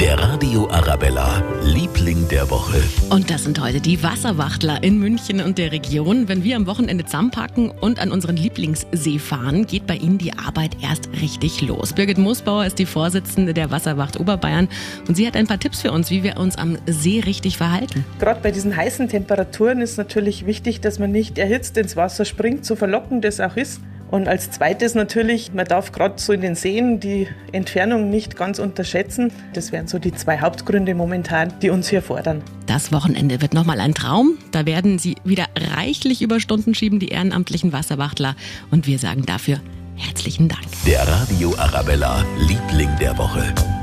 Der Radio Arabella, Liebling der Woche. Und das sind heute die Wasserwachtler in München und der Region. Wenn wir am Wochenende zusammenpacken und an unseren Lieblingssee fahren, geht bei Ihnen die Arbeit erst richtig los. Birgit Moosbauer ist die Vorsitzende der Wasserwacht Oberbayern und sie hat ein paar Tipps für uns, wie wir uns am See richtig verhalten. Gerade bei diesen heißen Temperaturen ist natürlich wichtig, dass man nicht erhitzt ins Wasser springt, so verlockend das auch ist. Und als zweites natürlich, man darf gerade so in den Seen die Entfernung nicht ganz unterschätzen. Das wären so die zwei Hauptgründe momentan, die uns hier fordern. Das Wochenende wird nochmal ein Traum. Da werden Sie wieder reichlich Überstunden schieben, die ehrenamtlichen Wasserwachtler. Und wir sagen dafür herzlichen Dank. Der Radio Arabella, Liebling der Woche.